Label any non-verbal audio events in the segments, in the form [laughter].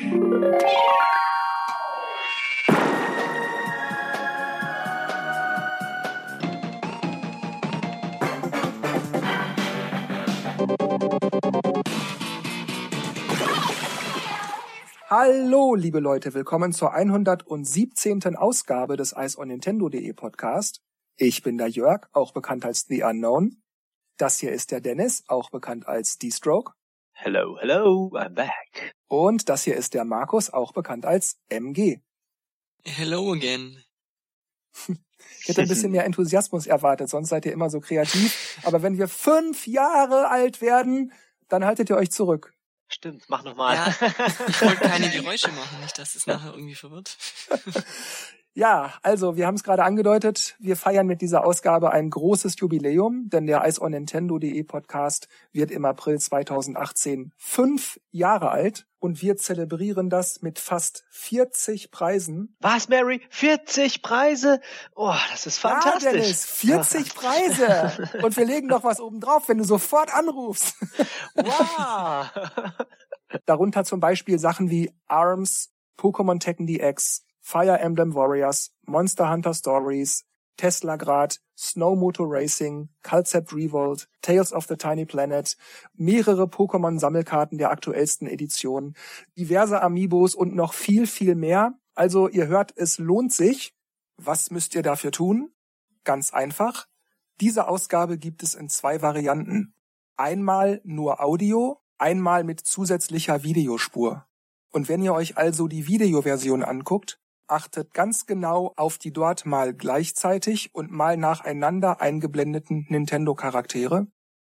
Hallo, liebe Leute, willkommen zur 117. Ausgabe des Ice on Nintendo.de Podcast. Ich bin der Jörg, auch bekannt als The Unknown. Das hier ist der Dennis, auch bekannt als D-Stroke. Hello, hello, I'm back. Und das hier ist der Markus, auch bekannt als MG. Hello again. Ich [laughs] hätte ein bisschen mehr Enthusiasmus erwartet, sonst seid ihr immer so kreativ. Aber wenn wir fünf Jahre alt werden, dann haltet ihr euch zurück. Stimmt, mach nochmal. Ja, ich wollte keine [laughs] Geräusche machen, nicht, dass es nachher irgendwie verwirrt. [laughs] Ja, also wir haben es gerade angedeutet, wir feiern mit dieser Ausgabe ein großes Jubiläum, denn der Ice on Nintendo.de Podcast wird im April 2018 fünf Jahre alt und wir zelebrieren das mit fast 40 Preisen. Was, Mary? 40 Preise? Oh, das ist fantastisch. Ja, Dennis, 40 [laughs] Preise. Und wir legen noch was oben drauf, wenn du sofort anrufst. Wow. [laughs] Darunter zum Beispiel Sachen wie ARMS, Pokémon Tekken DX, Fire Emblem Warriors, Monster Hunter Stories, Tesla Grad, Snow Moto Racing, Calcept Revolt, Tales of the Tiny Planet, mehrere Pokémon-Sammelkarten der aktuellsten Edition, diverse Amiibos und noch viel, viel mehr. Also ihr hört, es lohnt sich. Was müsst ihr dafür tun? Ganz einfach. Diese Ausgabe gibt es in zwei Varianten. Einmal nur Audio, einmal mit zusätzlicher Videospur. Und wenn ihr euch also die Videoversion anguckt, achtet ganz genau auf die dort mal gleichzeitig und mal nacheinander eingeblendeten Nintendo-Charaktere.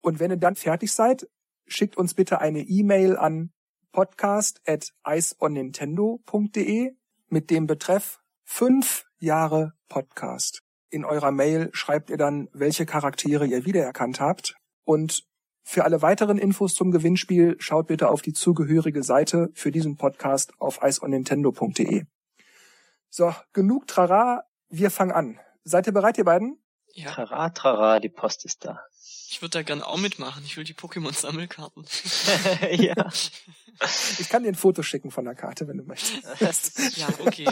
Und wenn ihr dann fertig seid, schickt uns bitte eine E-Mail an podcast at iceonnintendo.de mit dem Betreff fünf Jahre Podcast. In eurer Mail schreibt ihr dann, welche Charaktere ihr wiedererkannt habt. Und für alle weiteren Infos zum Gewinnspiel schaut bitte auf die zugehörige Seite für diesen Podcast auf iceonnintendo.de. So, genug Trara, wir fangen an. Seid ihr bereit, ihr beiden? Ja, Trara, trara, die Post ist da. ich würde da gerne auch mitmachen. Ich will die Pokémon-Sammelkarten. [laughs] ja. [laughs] Ich kann dir ein Foto schicken von der Karte, wenn du möchtest. Ja, okay.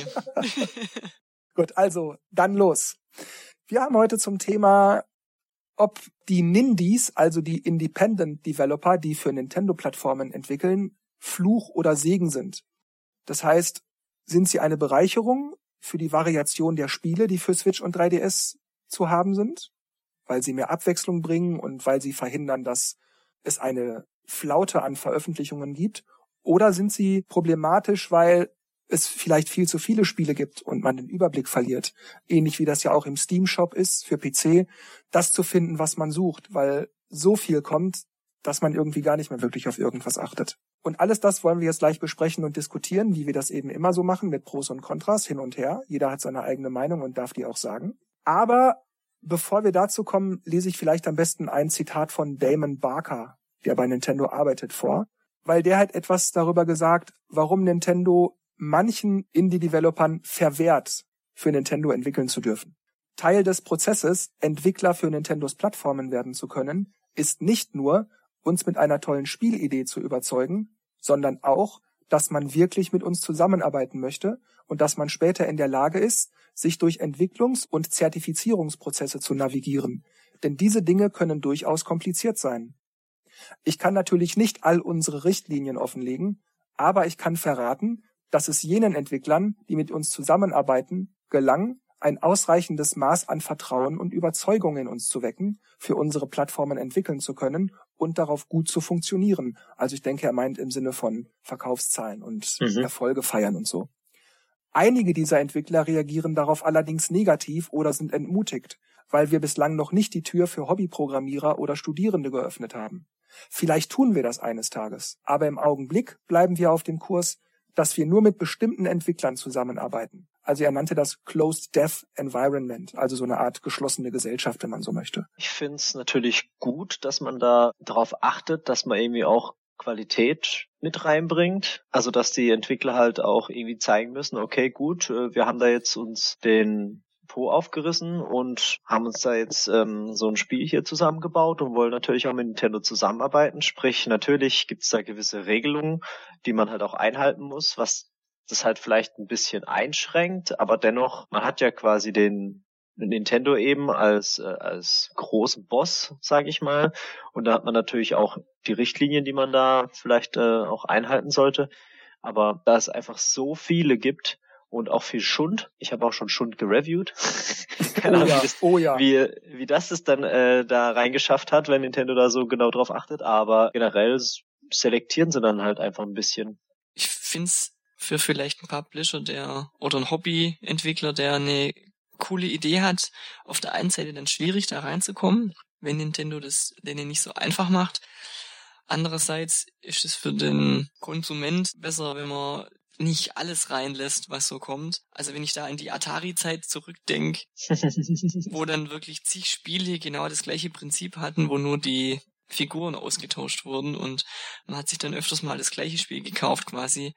[laughs] Gut, also dann los. Wir haben heute zum Thema, ob die Nindies, also die Independent Developer, die für Nintendo-Plattformen entwickeln, Fluch oder Segen sind. Das heißt, sind sie eine Bereicherung für die Variation der Spiele, die für Switch und 3DS zu haben sind, weil sie mehr Abwechslung bringen und weil sie verhindern, dass es eine Flaute an Veröffentlichungen gibt? Oder sind sie problematisch, weil es vielleicht viel zu viele Spiele gibt und man den Überblick verliert? Ähnlich wie das ja auch im Steam Shop ist für PC, das zu finden, was man sucht, weil so viel kommt, dass man irgendwie gar nicht mehr wirklich auf irgendwas achtet. Und alles das wollen wir jetzt gleich besprechen und diskutieren, wie wir das eben immer so machen, mit Pros und Kontras hin und her. Jeder hat seine eigene Meinung und darf die auch sagen. Aber bevor wir dazu kommen, lese ich vielleicht am besten ein Zitat von Damon Barker, der bei Nintendo arbeitet, vor, weil der hat etwas darüber gesagt, warum Nintendo manchen Indie-Developern verwehrt, für Nintendo entwickeln zu dürfen. Teil des Prozesses, Entwickler für Nintendos Plattformen werden zu können, ist nicht nur, uns mit einer tollen Spielidee zu überzeugen, sondern auch, dass man wirklich mit uns zusammenarbeiten möchte und dass man später in der Lage ist, sich durch Entwicklungs- und Zertifizierungsprozesse zu navigieren. Denn diese Dinge können durchaus kompliziert sein. Ich kann natürlich nicht all unsere Richtlinien offenlegen, aber ich kann verraten, dass es jenen Entwicklern, die mit uns zusammenarbeiten, gelang, ein ausreichendes Maß an Vertrauen und Überzeugung in uns zu wecken, für unsere Plattformen entwickeln zu können und darauf gut zu funktionieren. Also ich denke, er meint im Sinne von Verkaufszahlen und Mhm. Erfolge feiern und so. Einige dieser Entwickler reagieren darauf allerdings negativ oder sind entmutigt, weil wir bislang noch nicht die Tür für Hobbyprogrammierer oder Studierende geöffnet haben. Vielleicht tun wir das eines Tages, aber im Augenblick bleiben wir auf dem Kurs, dass wir nur mit bestimmten Entwicklern zusammenarbeiten. Also er nannte das Closed Death Environment, also so eine Art geschlossene Gesellschaft, wenn man so möchte. Ich finde es natürlich gut, dass man da darauf achtet, dass man irgendwie auch Qualität mit reinbringt. Also dass die Entwickler halt auch irgendwie zeigen müssen, okay, gut, äh, wir haben da jetzt uns den Po aufgerissen und haben uns da jetzt ähm, so ein Spiel hier zusammengebaut und wollen natürlich auch mit Nintendo zusammenarbeiten. Sprich, natürlich gibt's da gewisse Regelungen, die man halt auch einhalten muss, was das halt vielleicht ein bisschen einschränkt, aber dennoch, man hat ja quasi den Nintendo eben als äh, als großen Boss, sage ich mal, und da hat man natürlich auch die Richtlinien, die man da vielleicht äh, auch einhalten sollte. Aber da es einfach so viele gibt, und auch viel Schund. Ich habe auch schon Schund gereviewt. [laughs] Keine oh, Ahnung, ja. wie, das, oh ja. wie, wie das es dann äh, da reingeschafft hat, wenn Nintendo da so genau drauf achtet. Aber generell selektieren sie dann halt einfach ein bisschen. Ich find's für vielleicht ein Publisher, der oder ein Hobbyentwickler, der eine coole Idee hat, auf der einen Seite dann schwierig da reinzukommen, wenn Nintendo das denen nicht so einfach macht. Andererseits ist es für den Konsument besser, wenn man nicht alles reinlässt, was so kommt. Also wenn ich da in die Atari-Zeit zurückdenke, wo [laughs] dann wirklich zig Spiele genau das gleiche Prinzip hatten, wo nur die Figuren ausgetauscht wurden und man hat sich dann öfters mal das gleiche Spiel gekauft quasi.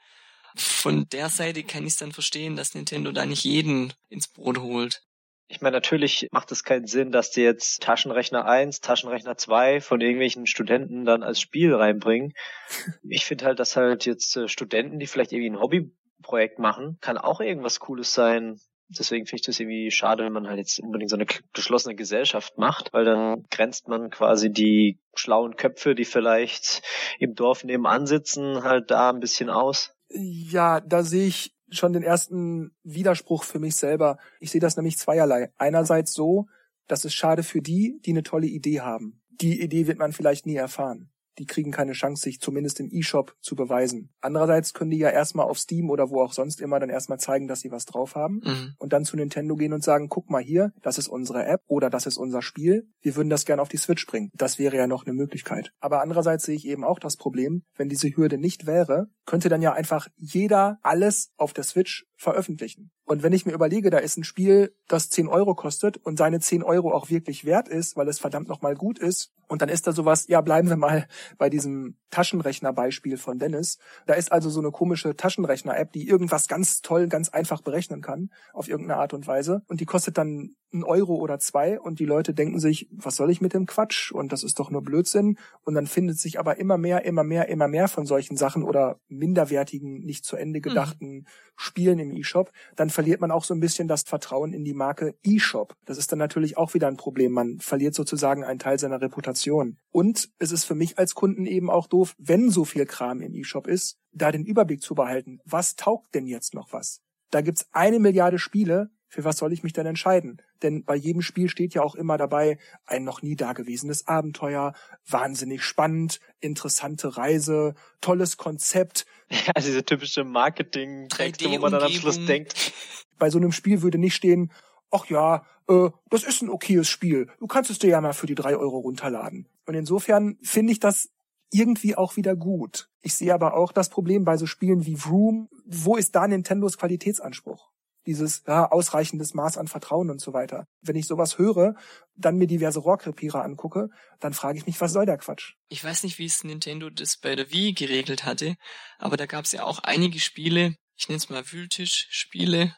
Von der Seite kann ich es dann verstehen, dass Nintendo da nicht jeden ins Brot holt. Ich meine, natürlich macht es keinen Sinn, dass die jetzt Taschenrechner 1, Taschenrechner 2 von irgendwelchen Studenten dann als Spiel reinbringen. [laughs] Ich finde halt, dass halt jetzt äh, Studenten, die vielleicht irgendwie ein Hobbyprojekt machen, kann auch irgendwas Cooles sein. Deswegen finde ich das irgendwie schade, wenn man halt jetzt unbedingt so eine geschlossene Gesellschaft macht, weil dann grenzt man quasi die schlauen Köpfe, die vielleicht im Dorf nebenan sitzen, halt da ein bisschen aus. Ja, da sehe ich schon den ersten Widerspruch für mich selber. Ich sehe das nämlich zweierlei. Einerseits so, dass es schade für die, die eine tolle Idee haben. Die Idee wird man vielleicht nie erfahren die kriegen keine Chance, sich zumindest im E-Shop zu beweisen. Andererseits können die ja erstmal auf Steam oder wo auch sonst immer dann erstmal zeigen, dass sie was drauf haben mhm. und dann zu Nintendo gehen und sagen, guck mal hier, das ist unsere App oder das ist unser Spiel. Wir würden das gerne auf die Switch bringen. Das wäre ja noch eine Möglichkeit. Aber andererseits sehe ich eben auch das Problem, wenn diese Hürde nicht wäre, könnte dann ja einfach jeder alles auf der Switch veröffentlichen. Und wenn ich mir überlege, da ist ein Spiel, das 10 Euro kostet und seine 10 Euro auch wirklich wert ist, weil es verdammt nochmal gut ist, und dann ist da sowas, ja, bleiben wir mal bei diesem Taschenrechner-Beispiel von Dennis. Da ist also so eine komische Taschenrechner-App, die irgendwas ganz toll, ganz einfach berechnen kann, auf irgendeine Art und Weise. Und die kostet dann ein Euro oder zwei und die Leute denken sich, was soll ich mit dem Quatsch? Und das ist doch nur Blödsinn. Und dann findet sich aber immer mehr, immer mehr, immer mehr von solchen Sachen oder minderwertigen, nicht zu Ende mhm. gedachten mhm. Spielen im E-Shop. Dann verliert man auch so ein bisschen das Vertrauen in die Marke E-Shop. Das ist dann natürlich auch wieder ein Problem. Man verliert sozusagen einen Teil seiner Reputation. Und es ist für mich als Kunden eben auch doof, wenn so viel Kram im E-Shop ist, da den Überblick zu behalten. Was taugt denn jetzt noch was? Da gibt's eine Milliarde Spiele für was soll ich mich denn entscheiden? Denn bei jedem Spiel steht ja auch immer dabei ein noch nie dagewesenes Abenteuer, wahnsinnig spannend, interessante Reise, tolles Konzept. Ja, [laughs] diese typische Marketing-Texte, wo man dann am Schluss denkt. Bei so einem Spiel würde nicht stehen, ach ja, äh, das ist ein okayes Spiel. Du kannst es dir ja mal für die drei Euro runterladen. Und insofern finde ich das irgendwie auch wieder gut. Ich sehe aber auch das Problem bei so Spielen wie Vroom. Wo ist da Nintendos Qualitätsanspruch? Dieses ja, ausreichendes Maß an Vertrauen und so weiter. Wenn ich sowas höre, dann mir diverse Rohrkrepierer angucke, dann frage ich mich, was soll der Quatsch? Ich weiß nicht, wie es Nintendo das bei der Wii geregelt hatte, aber da gab es ja auch einige Spiele, ich nenne es mal Wühltisch-Spiele,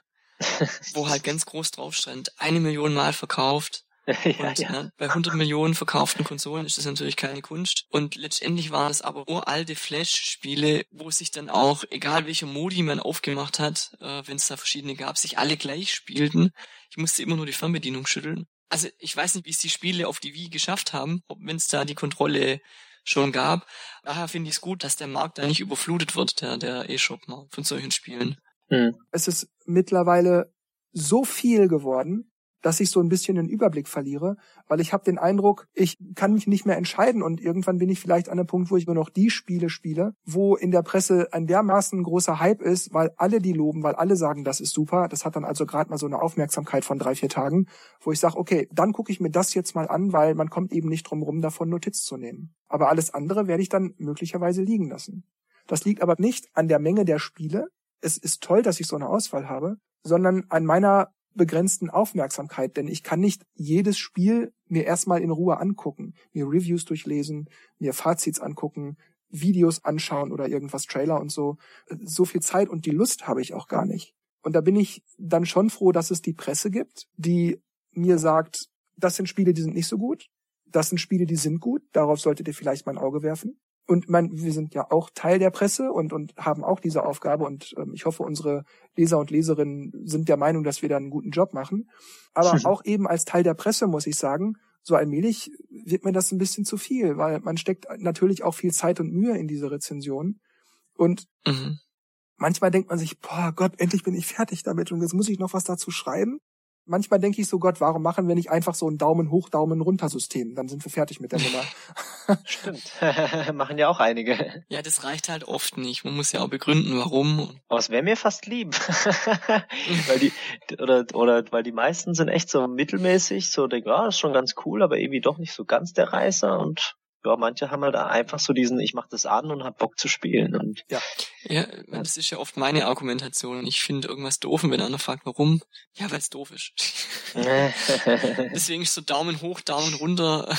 wo [laughs] halt ganz groß drauf stand, eine Million Mal verkauft, [laughs] ja, und ja. Ne, bei 100 Millionen verkauften Konsolen ist das natürlich keine Kunst. Und letztendlich waren es aber uralte Flash-Spiele, wo sich dann auch, egal welcher Modi man aufgemacht hat, äh, wenn es da verschiedene gab, sich alle gleich spielten. Ich musste immer nur die Fernbedienung schütteln. Also ich weiß nicht, wie es die Spiele auf die Wii geschafft haben, ob wenn es da die Kontrolle schon gab. Daher finde ich es gut, dass der Markt da nicht überflutet wird, der, der E-Shop-Markt von solchen Spielen. Hm. Es ist mittlerweile so viel geworden, dass ich so ein bisschen den Überblick verliere, weil ich habe den Eindruck, ich kann mich nicht mehr entscheiden und irgendwann bin ich vielleicht an einem Punkt, wo ich nur noch die Spiele spiele, wo in der Presse ein dermaßen großer Hype ist, weil alle die loben, weil alle sagen, das ist super. Das hat dann also gerade mal so eine Aufmerksamkeit von drei, vier Tagen, wo ich sage, okay, dann gucke ich mir das jetzt mal an, weil man kommt eben nicht drum rum, davon Notiz zu nehmen. Aber alles andere werde ich dann möglicherweise liegen lassen. Das liegt aber nicht an der Menge der Spiele. Es ist toll, dass ich so eine Auswahl habe, sondern an meiner begrenzten Aufmerksamkeit, denn ich kann nicht jedes Spiel mir erstmal in Ruhe angucken, mir Reviews durchlesen, mir Fazits angucken, Videos anschauen oder irgendwas Trailer und so. So viel Zeit und die Lust habe ich auch gar nicht. Und da bin ich dann schon froh, dass es die Presse gibt, die mir sagt, das sind Spiele, die sind nicht so gut. Das sind Spiele, die sind gut. Darauf solltet ihr vielleicht mal ein Auge werfen. Und mein, wir sind ja auch Teil der Presse und, und haben auch diese Aufgabe. Und ähm, ich hoffe, unsere Leser und Leserinnen sind der Meinung, dass wir da einen guten Job machen. Aber auch eben als Teil der Presse muss ich sagen, so allmählich wird mir das ein bisschen zu viel, weil man steckt natürlich auch viel Zeit und Mühe in diese Rezension. Und mhm. manchmal denkt man sich, boah Gott, endlich bin ich fertig damit und jetzt muss ich noch was dazu schreiben manchmal denke ich so, Gott, warum machen wir nicht einfach so ein Daumen hoch, Daumen runter System? Dann sind wir fertig mit der Nummer. [laughs] Stimmt. [laughs] machen ja auch einige. Ja, das reicht halt oft nicht. Man muss ja auch begründen, warum. Aber es wäre mir fast lieb. [laughs] weil die, oder, oder, weil die meisten sind echt so mittelmäßig, so denken, ah, oh, ist schon ganz cool, aber irgendwie doch nicht so ganz der Reißer und ja, manche haben halt einfach so diesen, ich mach das an und hab Bock zu spielen. Und ja. ja, das ist ja oft meine Argumentation. Ich finde irgendwas doof und wenn einer fragt, warum, ja, weil es doof ist. [laughs] Deswegen ist so Daumen hoch, Daumen runter.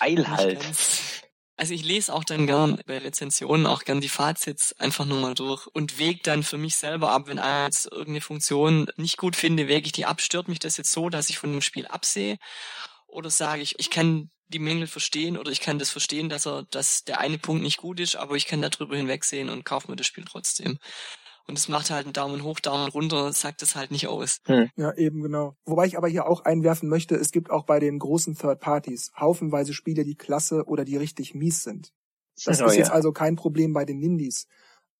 Eil halt. Also ich lese auch dann gern bei Rezensionen auch gern die Fazits einfach nur mal durch und wäge dann für mich selber ab, wenn einer jetzt irgendeine Funktion nicht gut finde, wäge ich die ab, stört mich das jetzt so, dass ich von dem Spiel absehe oder sage ich, ich kann die Mängel verstehen oder ich kann das verstehen, dass er, dass der eine Punkt nicht gut ist, aber ich kann darüber hinwegsehen und kaufe mir das Spiel trotzdem. Und es macht halt einen Daumen hoch, Daumen runter, sagt es halt nicht aus. Hm. Ja, eben genau. Wobei ich aber hier auch einwerfen möchte, es gibt auch bei den großen Third Parties haufenweise Spiele, die klasse oder die richtig mies sind. Das oh, ist ja. jetzt also kein Problem bei den Nindies.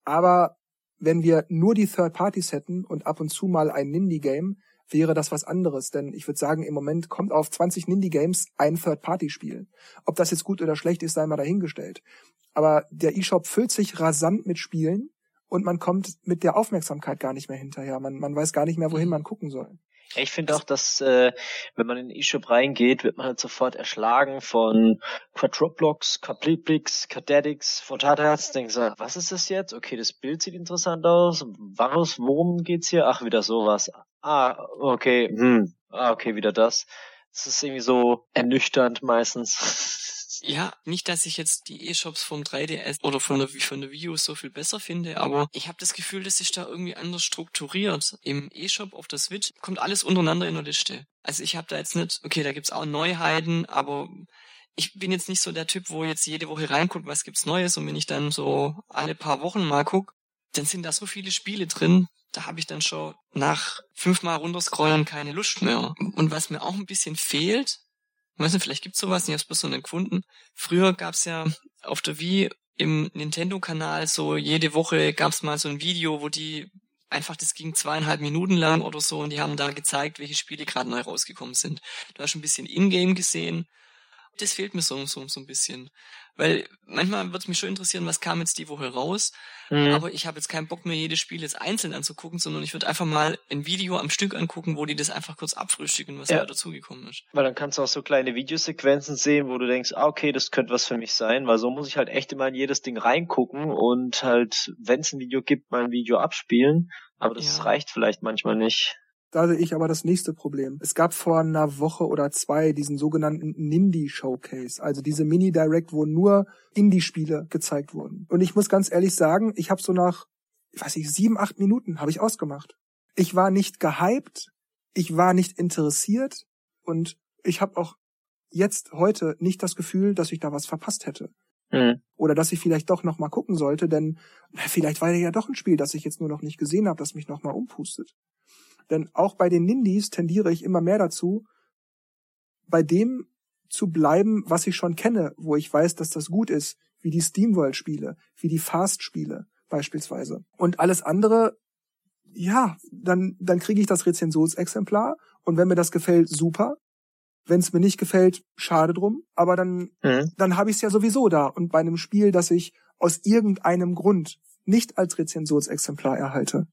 Aber wenn wir nur die Third Parties hätten und ab und zu mal ein Nindie-Game, wäre das was anderes. Denn ich würde sagen, im Moment kommt auf 20 Nindie-Games ein Third-Party-Spiel. Ob das jetzt gut oder schlecht ist, sei mal dahingestellt. Aber der eShop füllt sich rasant mit Spielen und man kommt mit der Aufmerksamkeit gar nicht mehr hinterher. Man, man weiß gar nicht mehr, wohin man gucken soll. Ich finde auch, dass äh, wenn man in den eShop reingeht, wird man halt sofort erschlagen von Quadroblocks, Quadriplix, Cadetics, Fortatas. Denkt so, was ist das jetzt? Okay, das Bild sieht interessant aus. Was, worum geht's hier? Ach, wieder sowas. Ah, okay, hm. Ah, okay, wieder das. Das ist irgendwie so ernüchternd meistens. Ja, nicht, dass ich jetzt die E-Shops vom 3DS oder von der, von der Wii U so viel besser finde, aber ich habe das Gefühl, dass sich da irgendwie anders strukturiert. Im E-Shop auf der Switch kommt alles untereinander in der Liste. Also ich habe da jetzt nicht, okay, da gibt's auch Neuheiten, aber ich bin jetzt nicht so der Typ, wo jetzt jede Woche reinguckt, was gibt's Neues und wenn ich dann so alle paar Wochen mal guck, dann sind da so viele Spiele drin, da habe ich dann schon nach fünfmal runterscrollen keine Lust mehr. Und was mir auch ein bisschen fehlt, ich weiß nicht, vielleicht gibt's sowas, ich habe es bloß noch gefunden. Früher gab's ja auf der Wii im Nintendo-Kanal so jede Woche gab's mal so ein Video, wo die einfach, das ging zweieinhalb Minuten lang oder so und die haben da gezeigt, welche Spiele gerade neu rausgekommen sind. Du hast ein bisschen Ingame gesehen. Das fehlt mir so, so, so ein bisschen. Weil manchmal würde es mich schon interessieren, was kam jetzt die Woche raus. Mhm. Aber ich habe jetzt keinen Bock mehr, jedes Spiel jetzt einzeln anzugucken, sondern ich würde einfach mal ein Video am Stück angucken, wo die das einfach kurz abfrühstücken, was ja. da dazugekommen ist. Weil dann kannst du auch so kleine Videosequenzen sehen, wo du denkst, ah, okay, das könnte was für mich sein, weil so muss ich halt echt immer in jedes Ding reingucken und halt, wenn es ein Video gibt, mal ein Video abspielen. Aber das ja. reicht vielleicht manchmal nicht. Da sehe ich aber das nächste Problem. Es gab vor einer Woche oder zwei diesen sogenannten Nindie Showcase, also diese Mini Direct, wo nur Indie-Spiele gezeigt wurden. Und ich muss ganz ehrlich sagen, ich habe so nach, ich weiß nicht, sieben, acht Minuten habe ich ausgemacht. Ich war nicht gehypt, ich war nicht interessiert und ich habe auch jetzt heute nicht das Gefühl, dass ich da was verpasst hätte. Mhm. Oder dass ich vielleicht doch noch mal gucken sollte, denn vielleicht war ja doch ein Spiel, das ich jetzt nur noch nicht gesehen habe, das mich noch mal umpustet. Denn auch bei den Nindies tendiere ich immer mehr dazu, bei dem zu bleiben, was ich schon kenne, wo ich weiß, dass das gut ist, wie die Steamworld-Spiele, wie die Fast-Spiele beispielsweise. Und alles andere, ja, dann, dann kriege ich das Rezensionsexemplar und wenn mir das gefällt, super. Wenn es mir nicht gefällt, schade drum. Aber dann, mhm. dann habe ich es ja sowieso da. Und bei einem Spiel, das ich aus irgendeinem Grund nicht als Rezensionsexemplar erhalte,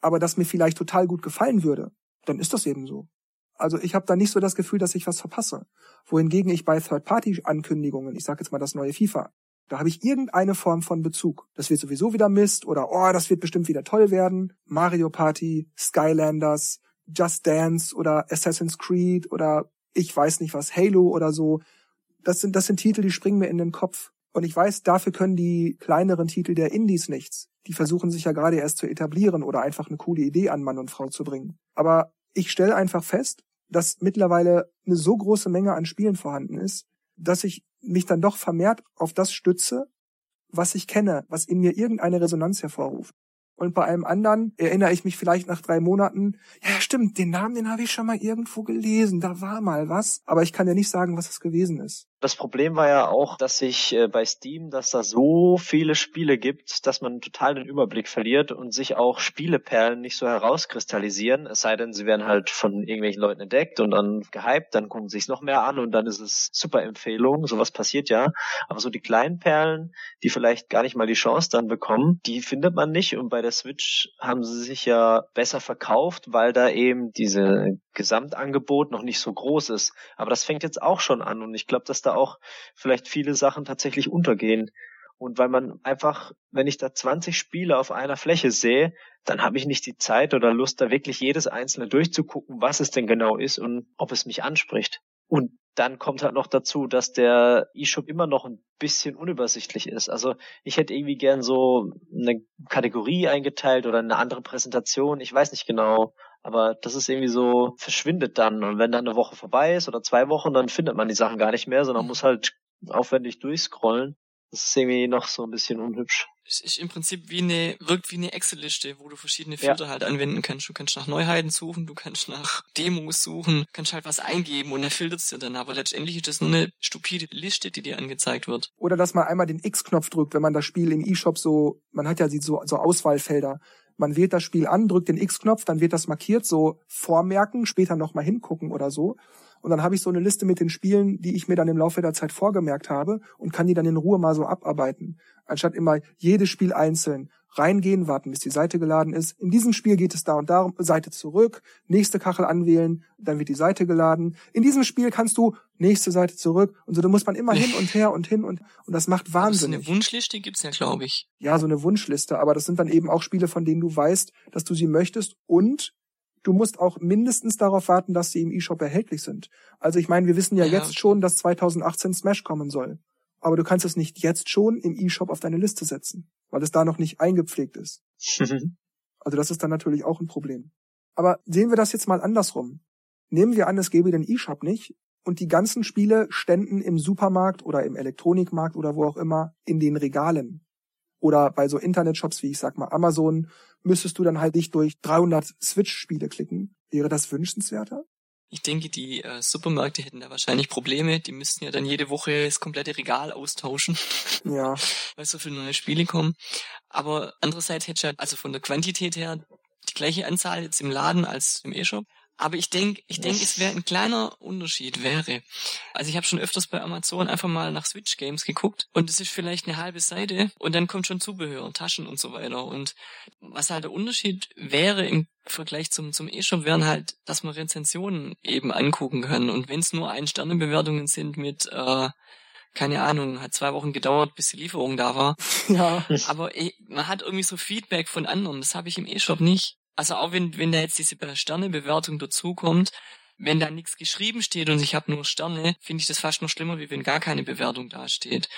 aber das mir vielleicht total gut gefallen würde, dann ist das eben so. Also ich habe da nicht so das Gefühl, dass ich was verpasse. Wohingegen ich bei Third-Party-Ankündigungen, ich sage jetzt mal das neue FIFA, da habe ich irgendeine Form von Bezug. Das wird sowieso wieder Mist oder oh, das wird bestimmt wieder toll werden. Mario Party, Skylanders, Just Dance oder Assassin's Creed oder ich weiß nicht was, Halo oder so. Das sind, das sind Titel, die springen mir in den Kopf. Und ich weiß, dafür können die kleineren Titel der Indies nichts. Die versuchen sich ja gerade erst zu etablieren oder einfach eine coole Idee an Mann und Frau zu bringen. Aber ich stelle einfach fest, dass mittlerweile eine so große Menge an Spielen vorhanden ist, dass ich mich dann doch vermehrt auf das stütze, was ich kenne, was in mir irgendeine Resonanz hervorruft. Und bei einem anderen erinnere ich mich vielleicht nach drei Monaten, ja stimmt, den Namen, den habe ich schon mal irgendwo gelesen, da war mal was, aber ich kann ja nicht sagen, was es gewesen ist. Das Problem war ja auch, dass sich äh, bei Steam, dass da so viele Spiele gibt, dass man total den Überblick verliert und sich auch Spieleperlen nicht so herauskristallisieren. Es sei denn, sie werden halt von irgendwelchen Leuten entdeckt und dann gehypt, dann gucken sie sich noch mehr an und dann ist es super Empfehlung. Sowas passiert ja. Aber so die kleinen Perlen, die vielleicht gar nicht mal die Chance dann bekommen, die findet man nicht. Und bei der Switch haben sie sich ja besser verkauft, weil da eben diese Gesamtangebot noch nicht so groß ist. Aber das fängt jetzt auch schon an und ich glaube, dass da da auch vielleicht viele Sachen tatsächlich untergehen. Und weil man einfach, wenn ich da 20 Spiele auf einer Fläche sehe, dann habe ich nicht die Zeit oder Lust, da wirklich jedes einzelne durchzugucken, was es denn genau ist und ob es mich anspricht. Und dann kommt halt noch dazu, dass der E-Shop immer noch ein bisschen unübersichtlich ist. Also ich hätte irgendwie gern so eine Kategorie eingeteilt oder eine andere Präsentation. Ich weiß nicht genau, aber das ist irgendwie so, verschwindet dann. Und wenn dann eine Woche vorbei ist oder zwei Wochen, dann findet man die Sachen gar nicht mehr, sondern muss halt aufwendig durchscrollen. Das ist irgendwie noch so ein bisschen unhübsch. Es ist im Prinzip wie eine, wirkt wie eine Excel-Liste, wo du verschiedene Filter ja. halt anwenden kannst. Du kannst nach Neuheiten suchen, du kannst nach Demos suchen, kannst halt was eingeben und er filtert es dir dann. Aber letztendlich ist das nur eine stupide Liste, die dir angezeigt wird. Oder dass man einmal den X-Knopf drückt, wenn man das Spiel im E-Shop so, man hat ja so, so Auswahlfelder. Man wählt das Spiel an, drückt den X-Knopf, dann wird das markiert, so vormerken, später nochmal hingucken oder so. Und dann habe ich so eine Liste mit den Spielen, die ich mir dann im Laufe der Zeit vorgemerkt habe und kann die dann in Ruhe mal so abarbeiten. Anstatt immer jedes Spiel einzeln reingehen, warten, bis die Seite geladen ist. In diesem Spiel geht es da und darum, Seite zurück, nächste Kachel anwählen, dann wird die Seite geladen. In diesem Spiel kannst du nächste Seite zurück und so, da muss man immer hin und her und hin und, und das macht wahnsinnig. So eine Wunschliste gibt's ja, glaube ich. Ja, so eine Wunschliste, aber das sind dann eben auch Spiele, von denen du weißt, dass du sie möchtest und du musst auch mindestens darauf warten, dass sie im E-Shop erhältlich sind. Also ich meine, wir wissen ja, ja jetzt schon, dass 2018 Smash kommen soll. Aber du kannst es nicht jetzt schon im E-Shop auf deine Liste setzen, weil es da noch nicht eingepflegt ist. [laughs] also das ist dann natürlich auch ein Problem. Aber sehen wir das jetzt mal andersrum. Nehmen wir an, es gäbe den E-Shop nicht und die ganzen Spiele ständen im Supermarkt oder im Elektronikmarkt oder wo auch immer in den Regalen. Oder bei so Internetshops wie ich sag mal Amazon müsstest du dann halt nicht durch 300 Switch-Spiele klicken. Wäre das wünschenswerter? Ich denke, die äh, Supermärkte hätten da wahrscheinlich Probleme. Die müssten ja dann jede Woche das komplette Regal austauschen. Ja. [laughs] weil so viele neue Spiele kommen. Aber andererseits hätte ich ja, also von der Quantität her, die gleiche Anzahl jetzt im Laden als im E-Shop. Aber ich denke, ich denke, es wäre ein kleiner Unterschied wäre. Also ich habe schon öfters bei Amazon einfach mal nach Switch Games geguckt und es ist vielleicht eine halbe Seite und dann kommt schon Zubehör, Taschen und so weiter. Und was halt der Unterschied wäre im Vergleich zum zum E-Shop wären halt, dass man Rezensionen eben angucken kann und wenn es nur ein Sterne Bewertungen sind mit äh, keine Ahnung, hat zwei Wochen gedauert, bis die Lieferung da war. [laughs] Ja. Aber man hat irgendwie so Feedback von anderen. Das habe ich im E-Shop nicht. Also auch wenn, wenn da jetzt diese Sternebewertung dazukommt, wenn da nichts geschrieben steht und ich habe nur Sterne, finde ich das fast noch schlimmer, wie wenn gar keine Bewertung da steht.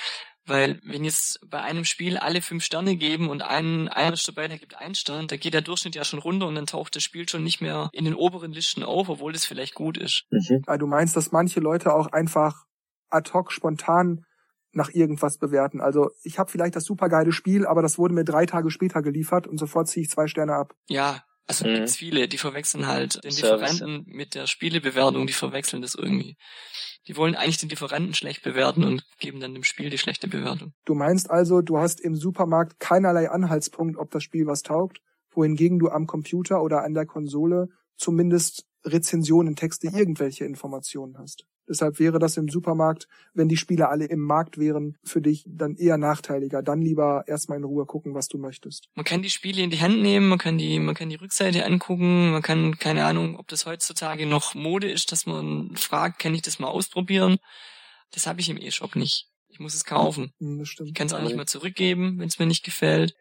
Weil wenn jetzt bei einem Spiel alle fünf Sterne geben und ein, einer ist dabei, der gibt einen Stern, da geht der Durchschnitt ja schon runter und dann taucht das Spiel schon nicht mehr in den oberen Listen auf, obwohl das vielleicht gut ist. Mhm. du meinst, dass manche Leute auch einfach ad hoc spontan nach irgendwas bewerten. Also ich habe vielleicht das supergeile Spiel, aber das wurde mir drei Tage später geliefert und sofort ziehe ich zwei Sterne ab. Ja, also mhm. gibt's viele, die verwechseln halt den Service. Lieferanten mit der Spielebewertung, die verwechseln das irgendwie. Die wollen eigentlich den Lieferanten schlecht bewerten und geben dann dem Spiel die schlechte Bewertung. Du meinst also, du hast im Supermarkt keinerlei Anhaltspunkt, ob das Spiel was taugt, wohingegen du am Computer oder an der Konsole zumindest Rezensionen, Texte, irgendwelche Informationen hast. Deshalb wäre das im Supermarkt, wenn die Spiele alle im Markt wären, für dich dann eher nachteiliger. Dann lieber erstmal in Ruhe gucken, was du möchtest. Man kann die Spiele in die Hand nehmen, man kann die, man kann die Rückseite angucken, man kann, keine Ahnung, ob das heutzutage noch Mode ist, dass man fragt, kann ich das mal ausprobieren? Das habe ich im E-Shop nicht. Ich muss es kaufen. Hm, das stimmt. Ich kann es auch nicht mal zurückgeben, wenn es mir nicht gefällt.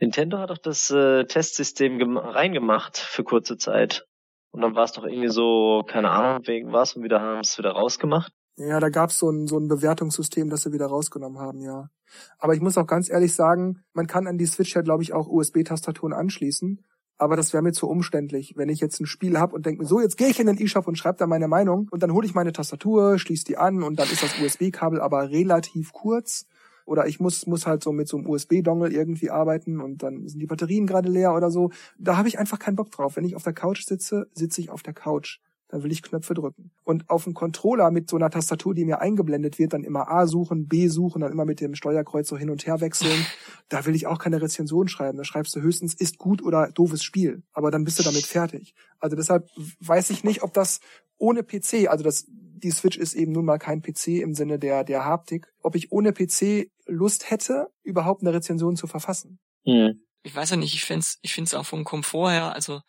Nintendo hat doch das äh, Testsystem reingemacht für kurze Zeit. Und dann war es doch irgendwie so, keine Ahnung, wegen was und wieder haben es wieder rausgemacht. Ja, da gab's so ein, so ein Bewertungssystem, das sie wieder rausgenommen haben, ja. Aber ich muss auch ganz ehrlich sagen, man kann an die Switch ja, glaube ich, auch USB-Tastaturen anschließen. Aber das wäre mir zu umständlich, wenn ich jetzt ein Spiel hab und denke mir, so, jetzt gehe ich in den E-Shop und schreibe da meine Meinung und dann hole ich meine Tastatur, schließe die an und dann ist das USB-Kabel aber relativ kurz. Oder ich muss, muss halt so mit so einem USB-Dongle irgendwie arbeiten und dann sind die Batterien gerade leer oder so. Da habe ich einfach keinen Bock drauf. Wenn ich auf der Couch sitze, sitze ich auf der Couch. Dann will ich Knöpfe drücken. Und auf dem Controller mit so einer Tastatur, die mir eingeblendet wird, dann immer A suchen, B suchen, dann immer mit dem Steuerkreuz so hin und her wechseln. Da will ich auch keine Rezension schreiben. Da schreibst du höchstens, ist gut oder doofes Spiel. Aber dann bist du damit fertig. Also deshalb weiß ich nicht, ob das ohne PC, also das, die Switch ist eben nun mal kein PC im Sinne der, der Haptik, ob ich ohne PC Lust hätte, überhaupt eine Rezension zu verfassen. Hm. Ich weiß ja nicht, ich finde es ich find's auch vom Komfort her, also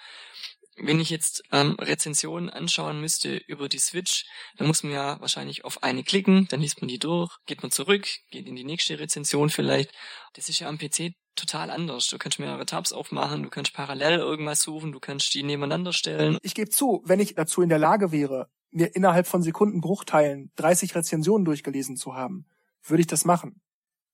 wenn ich jetzt ähm, Rezensionen anschauen müsste über die Switch, dann muss man ja wahrscheinlich auf eine klicken, dann liest man die durch, geht man zurück, geht in die nächste Rezension vielleicht. Das ist ja am PC total anders. Du kannst mehrere Tabs aufmachen, du kannst parallel irgendwas suchen, du kannst die nebeneinander stellen. Ich gebe zu, wenn ich dazu in der Lage wäre, mir innerhalb von Sekundenbruchteilen 30 Rezensionen durchgelesen zu haben, würde ich das machen.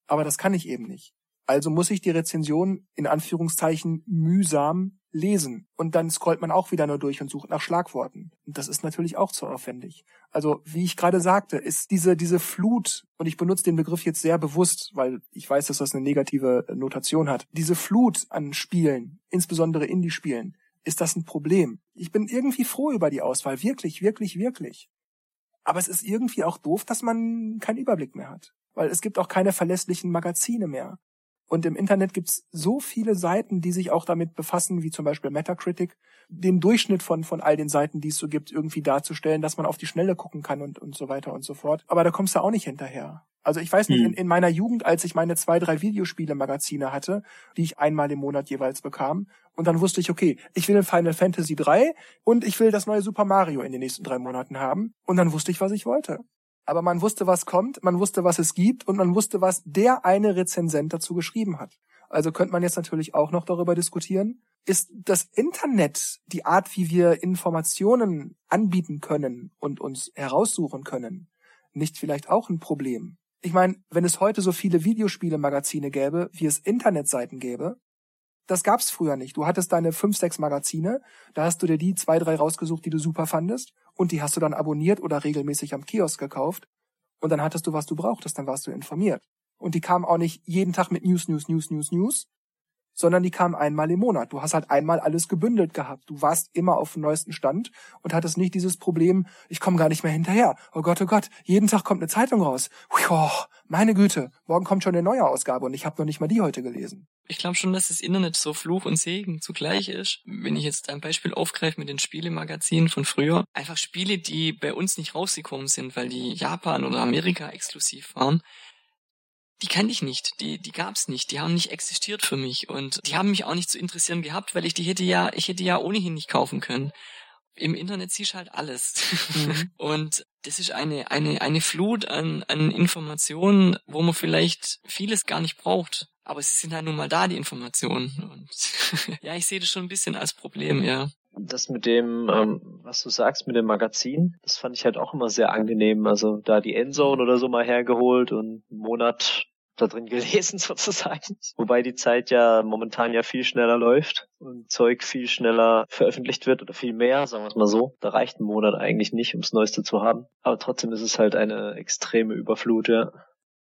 Aber das kann ich eben nicht. Also muss ich die Rezension in Anführungszeichen mühsam lesen. Und dann scrollt man auch wieder nur durch und sucht nach Schlagworten. Und das ist natürlich auch zu aufwendig. Also, wie ich gerade sagte, ist diese, diese Flut, und ich benutze den Begriff jetzt sehr bewusst, weil ich weiß, dass das eine negative Notation hat. Diese Flut an Spielen, insbesondere Indie-Spielen, ist das ein Problem. Ich bin irgendwie froh über die Auswahl. Wirklich, wirklich, wirklich. Aber es ist irgendwie auch doof, dass man keinen Überblick mehr hat. Weil es gibt auch keine verlässlichen Magazine mehr. Und im Internet gibt's so viele Seiten, die sich auch damit befassen, wie zum Beispiel Metacritic, den Durchschnitt von, von all den Seiten, die es so gibt, irgendwie darzustellen, dass man auf die Schnelle gucken kann und, und so weiter und so fort. Aber da kommst du auch nicht hinterher. Also ich weiß nicht, hm. in, in meiner Jugend, als ich meine zwei, drei Videospiele-Magazine hatte, die ich einmal im Monat jeweils bekam, und dann wusste ich, okay, ich will Final Fantasy 3 und ich will das neue Super Mario in den nächsten drei Monaten haben. Und dann wusste ich, was ich wollte aber man wusste, was kommt, man wusste, was es gibt und man wusste, was der eine Rezensent dazu geschrieben hat. Also könnte man jetzt natürlich auch noch darüber diskutieren, ist das Internet die Art, wie wir Informationen anbieten können und uns heraussuchen können, nicht vielleicht auch ein Problem? Ich meine, wenn es heute so viele Videospiele-Magazine gäbe, wie es Internetseiten gäbe, das gab's früher nicht. Du hattest deine fünf, sechs Magazine, da hast du dir die zwei, drei rausgesucht, die du super fandest, und die hast du dann abonniert oder regelmäßig am Kiosk gekauft, und dann hattest du, was du brauchtest, dann warst du informiert. Und die kamen auch nicht jeden Tag mit News, News, News, News, News, sondern die kamen einmal im Monat. Du hast halt einmal alles gebündelt gehabt. Du warst immer auf dem neuesten Stand und hattest nicht dieses Problem, ich komme gar nicht mehr hinterher. Oh Gott, oh Gott, jeden Tag kommt eine Zeitung raus. Oh, meine Güte, morgen kommt schon eine neue Ausgabe und ich habe noch nicht mal die heute gelesen. Ich glaube schon, dass das Internet so Fluch und Segen zugleich ist. Wenn ich jetzt ein Beispiel aufgreife mit den Spielemagazinen von früher, einfach Spiele, die bei uns nicht rausgekommen sind, weil die Japan oder Amerika exklusiv waren, die kannte ich nicht, die, die gab's nicht, die haben nicht existiert für mich und die haben mich auch nicht zu interessieren gehabt, weil ich die hätte ja, ich hätte ja ohnehin nicht kaufen können. Im Internet siehst du halt alles. Mhm. [laughs] und das ist eine, eine, eine Flut an, an Informationen, wo man vielleicht vieles gar nicht braucht. Aber sie sind halt nun mal da, die Informationen. Und [laughs] ja, ich sehe das schon ein bisschen als Problem, ja das mit dem, ähm, was du sagst, mit dem Magazin, das fand ich halt auch immer sehr angenehm. Also da die Endzone oder so mal hergeholt und einen Monat da drin [laughs] gelesen sozusagen. Wobei die Zeit ja momentan ja viel schneller läuft und Zeug viel schneller veröffentlicht wird oder viel mehr, sagen wir es mal so. Da reicht ein Monat eigentlich nicht, ums Neueste zu haben. Aber trotzdem ist es halt eine extreme Überflut, ja.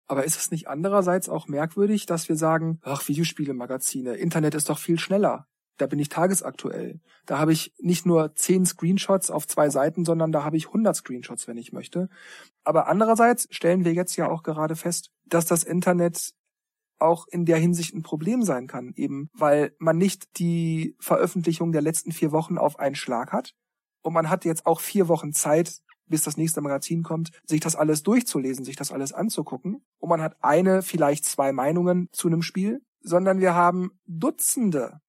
Aber ist es nicht andererseits auch merkwürdig, dass wir sagen, ach, Videospiele-Magazine, Internet ist doch viel schneller da bin ich tagesaktuell. Da habe ich nicht nur zehn Screenshots auf zwei Seiten, sondern da habe ich 100 Screenshots, wenn ich möchte. Aber andererseits stellen wir jetzt ja auch gerade fest, dass das Internet auch in der Hinsicht ein Problem sein kann, eben weil man nicht die Veröffentlichung der letzten vier Wochen auf einen Schlag hat. Und man hat jetzt auch vier Wochen Zeit, bis das nächste Magazin kommt, sich das alles durchzulesen, sich das alles anzugucken. Und man hat eine, vielleicht zwei Meinungen zu einem Spiel, sondern wir haben Dutzende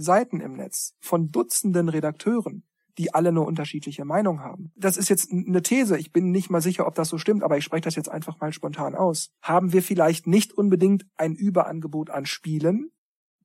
Seiten im Netz von Dutzenden Redakteuren, die alle eine unterschiedliche Meinung haben. Das ist jetzt eine These, ich bin nicht mal sicher, ob das so stimmt, aber ich spreche das jetzt einfach mal spontan aus. Haben wir vielleicht nicht unbedingt ein Überangebot an Spielen,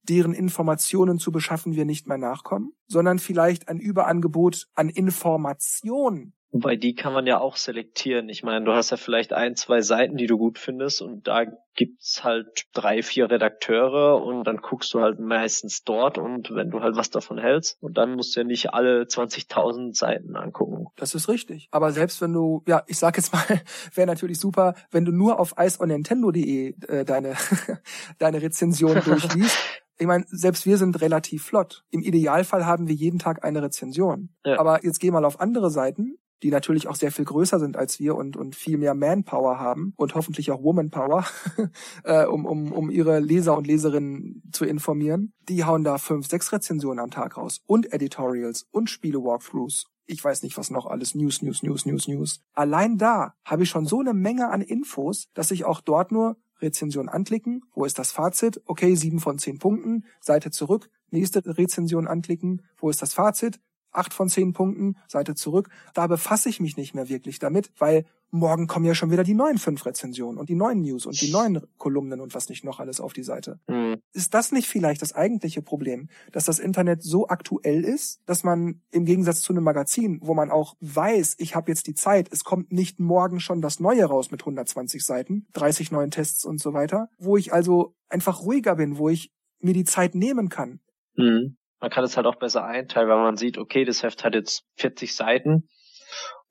deren Informationen zu beschaffen wir nicht mehr nachkommen, sondern vielleicht ein Überangebot an Information, Wobei die kann man ja auch selektieren. Ich meine, du hast ja vielleicht ein, zwei Seiten, die du gut findest und da gibt's halt drei, vier Redakteure und dann guckst du halt meistens dort und wenn du halt was davon hältst und dann musst du ja nicht alle 20.000 Seiten angucken. Das ist richtig. Aber selbst wenn du, ja, ich sag jetzt mal, [laughs] wäre natürlich super, wenn du nur auf iceonnintendo.de äh, deine, [laughs] deine Rezension [laughs] durchliest. Ich meine, selbst wir sind relativ flott. Im Idealfall haben wir jeden Tag eine Rezension. Ja. Aber jetzt geh mal auf andere Seiten die natürlich auch sehr viel größer sind als wir und, und viel mehr Manpower haben und hoffentlich auch Womanpower, [laughs] äh, um, um, um ihre Leser und Leserinnen zu informieren. Die hauen da fünf, sechs Rezensionen am Tag raus und Editorials und Spiele-Walkthroughs. Ich weiß nicht, was noch alles. News, News, News, News, News. Allein da habe ich schon so eine Menge an Infos, dass ich auch dort nur Rezension anklicken. Wo ist das Fazit? Okay, sieben von zehn Punkten. Seite zurück. Nächste Rezension anklicken. Wo ist das Fazit? Acht von zehn Punkten, Seite zurück. Da befasse ich mich nicht mehr wirklich damit, weil morgen kommen ja schon wieder die neuen fünf Rezensionen und die neuen News und die neuen Kolumnen und was nicht noch alles auf die Seite. Mhm. Ist das nicht vielleicht das eigentliche Problem, dass das Internet so aktuell ist, dass man im Gegensatz zu einem Magazin, wo man auch weiß, ich habe jetzt die Zeit, es kommt nicht morgen schon das Neue raus mit 120 Seiten, 30 neuen Tests und so weiter, wo ich also einfach ruhiger bin, wo ich mir die Zeit nehmen kann. Mhm. Man kann es halt auch besser einteilen, weil man sieht, okay, das Heft hat jetzt 40 Seiten.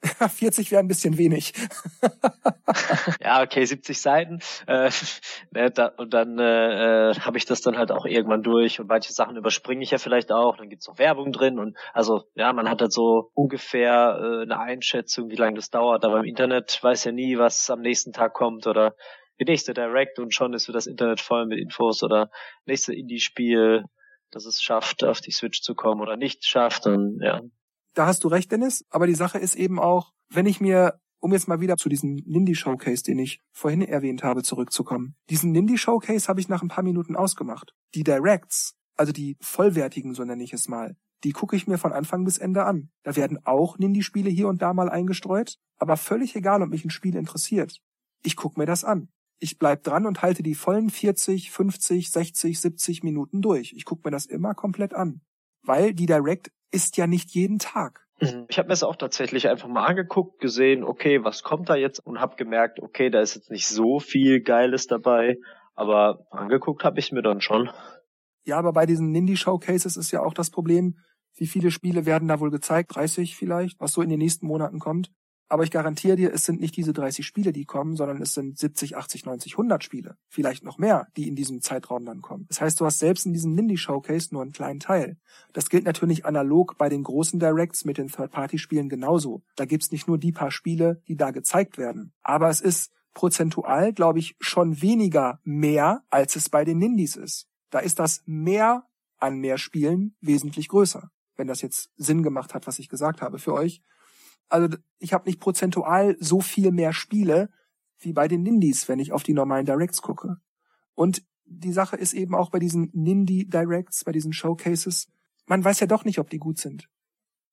[laughs] 40 wäre ein bisschen wenig. [laughs] ja, okay, 70 Seiten. Äh, [laughs] ne, und dann äh, habe ich das dann halt auch irgendwann durch und manche Sachen überspringe ich ja vielleicht auch. Dann gibt's noch Werbung drin und also ja, man hat halt so ungefähr äh, eine Einschätzung, wie lange das dauert. Aber im Internet weiß ja nie, was am nächsten Tag kommt oder die nächste Direct und schon ist für das Internet voll mit Infos oder nächste Indie-Spiel dass es schafft, auf die Switch zu kommen oder nicht schafft. Und ja. Da hast du recht, Dennis. Aber die Sache ist eben auch, wenn ich mir um jetzt mal wieder zu diesem Nindy Showcase, den ich vorhin erwähnt habe, zurückzukommen. Diesen Nindy Showcase habe ich nach ein paar Minuten ausgemacht. Die Directs, also die vollwertigen, so nenne ich es mal, die gucke ich mir von Anfang bis Ende an. Da werden auch Nindy-Spiele hier und da mal eingestreut, aber völlig egal, ob mich ein Spiel interessiert. Ich gucke mir das an ich bleib dran und halte die vollen 40, 50, 60, 70 Minuten durch. Ich gucke mir das immer komplett an. Weil die Direct ist ja nicht jeden Tag. Mhm. Ich habe mir das auch tatsächlich einfach mal angeguckt, gesehen, okay, was kommt da jetzt und habe gemerkt, okay, da ist jetzt nicht so viel Geiles dabei, aber angeguckt habe ich mir dann schon. Ja, aber bei diesen Nindy Showcases ist ja auch das Problem, wie viele Spiele werden da wohl gezeigt? 30 vielleicht, was so in den nächsten Monaten kommt. Aber ich garantiere dir, es sind nicht diese 30 Spiele, die kommen, sondern es sind 70, 80, 90, 100 Spiele. Vielleicht noch mehr, die in diesem Zeitraum dann kommen. Das heißt, du hast selbst in diesem Nindy Showcase nur einen kleinen Teil. Das gilt natürlich analog bei den großen Directs mit den Third-Party-Spielen genauso. Da gibt's nicht nur die paar Spiele, die da gezeigt werden. Aber es ist prozentual, glaube ich, schon weniger mehr, als es bei den Nindies ist. Da ist das mehr an mehr Spielen wesentlich größer. Wenn das jetzt Sinn gemacht hat, was ich gesagt habe für euch. Also ich habe nicht prozentual so viel mehr Spiele wie bei den Nindies, wenn ich auf die normalen Directs gucke. Und die Sache ist eben auch bei diesen Nindy Directs, bei diesen Showcases, man weiß ja doch nicht, ob die gut sind.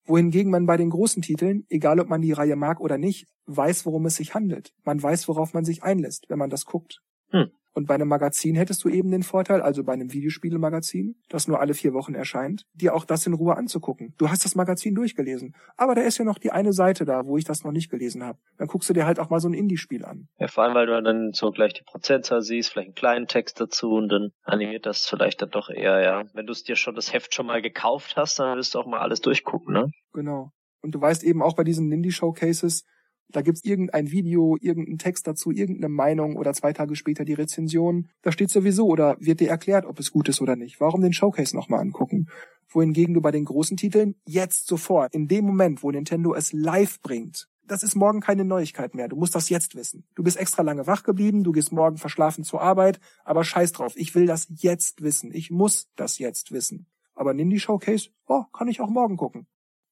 Wohingegen man bei den großen Titeln, egal ob man die Reihe mag oder nicht, weiß, worum es sich handelt. Man weiß, worauf man sich einlässt, wenn man das guckt. Hm. Und bei einem Magazin hättest du eben den Vorteil, also bei einem Videospielemagazin, das nur alle vier Wochen erscheint, dir auch das in Ruhe anzugucken. Du hast das Magazin durchgelesen. Aber da ist ja noch die eine Seite da, wo ich das noch nicht gelesen habe. Dann guckst du dir halt auch mal so ein Indie-Spiel an. Ja, vor allem, weil du dann so gleich die Prozentzahl siehst, vielleicht einen kleinen Text dazu und dann animiert das vielleicht dann doch eher, ja. Wenn du es dir schon das Heft schon mal gekauft hast, dann wirst du auch mal alles durchgucken, ne? Genau. Und du weißt eben auch bei diesen Indie-Showcases, da gibt's irgendein Video, irgendeinen Text dazu, irgendeine Meinung oder zwei Tage später die Rezension. Da steht sowieso oder wird dir erklärt, ob es gut ist oder nicht. Warum den Showcase nochmal angucken? Wohingegen du bei den großen Titeln jetzt sofort, in dem Moment, wo Nintendo es live bringt, das ist morgen keine Neuigkeit mehr. Du musst das jetzt wissen. Du bist extra lange wach geblieben, du gehst morgen verschlafen zur Arbeit, aber scheiß drauf. Ich will das jetzt wissen. Ich muss das jetzt wissen. Aber Nindy Showcase, oh, kann ich auch morgen gucken.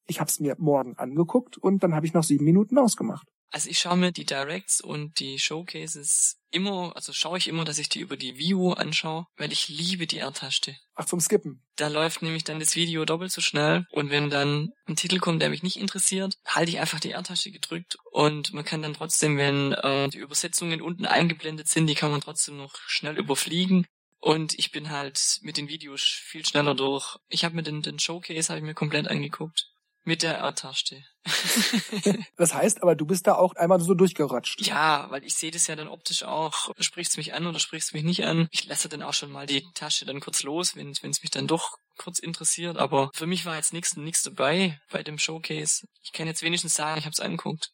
Ich habe es mir morgen angeguckt und dann habe ich noch sieben Minuten ausgemacht. Also ich schaue mir die Directs und die Showcases immer, also schaue ich immer, dass ich die über die View anschaue, weil ich liebe die R-Taste. Ach, zum Skippen. Da läuft nämlich dann das Video doppelt so schnell und wenn dann ein Titel kommt, der mich nicht interessiert, halte ich einfach die R-Taste gedrückt und man kann dann trotzdem, wenn äh, die Übersetzungen unten eingeblendet sind, die kann man trotzdem noch schnell überfliegen und ich bin halt mit den Videos viel schneller durch. Ich habe mir den, den Showcase habe ich mir komplett angeguckt Mit der R-Taste. [laughs] das heißt aber, du bist da auch einmal so durchgerutscht. Ja, weil ich sehe das ja dann optisch auch. Sprichst mich an oder sprichst mich nicht an? Ich lasse dann auch schon mal die Tasche dann kurz los, wenn es mich dann doch kurz interessiert. Aber für mich war jetzt nichts nichts dabei bei dem Showcase. Ich kann jetzt wenigstens sagen, ich habe es angeguckt.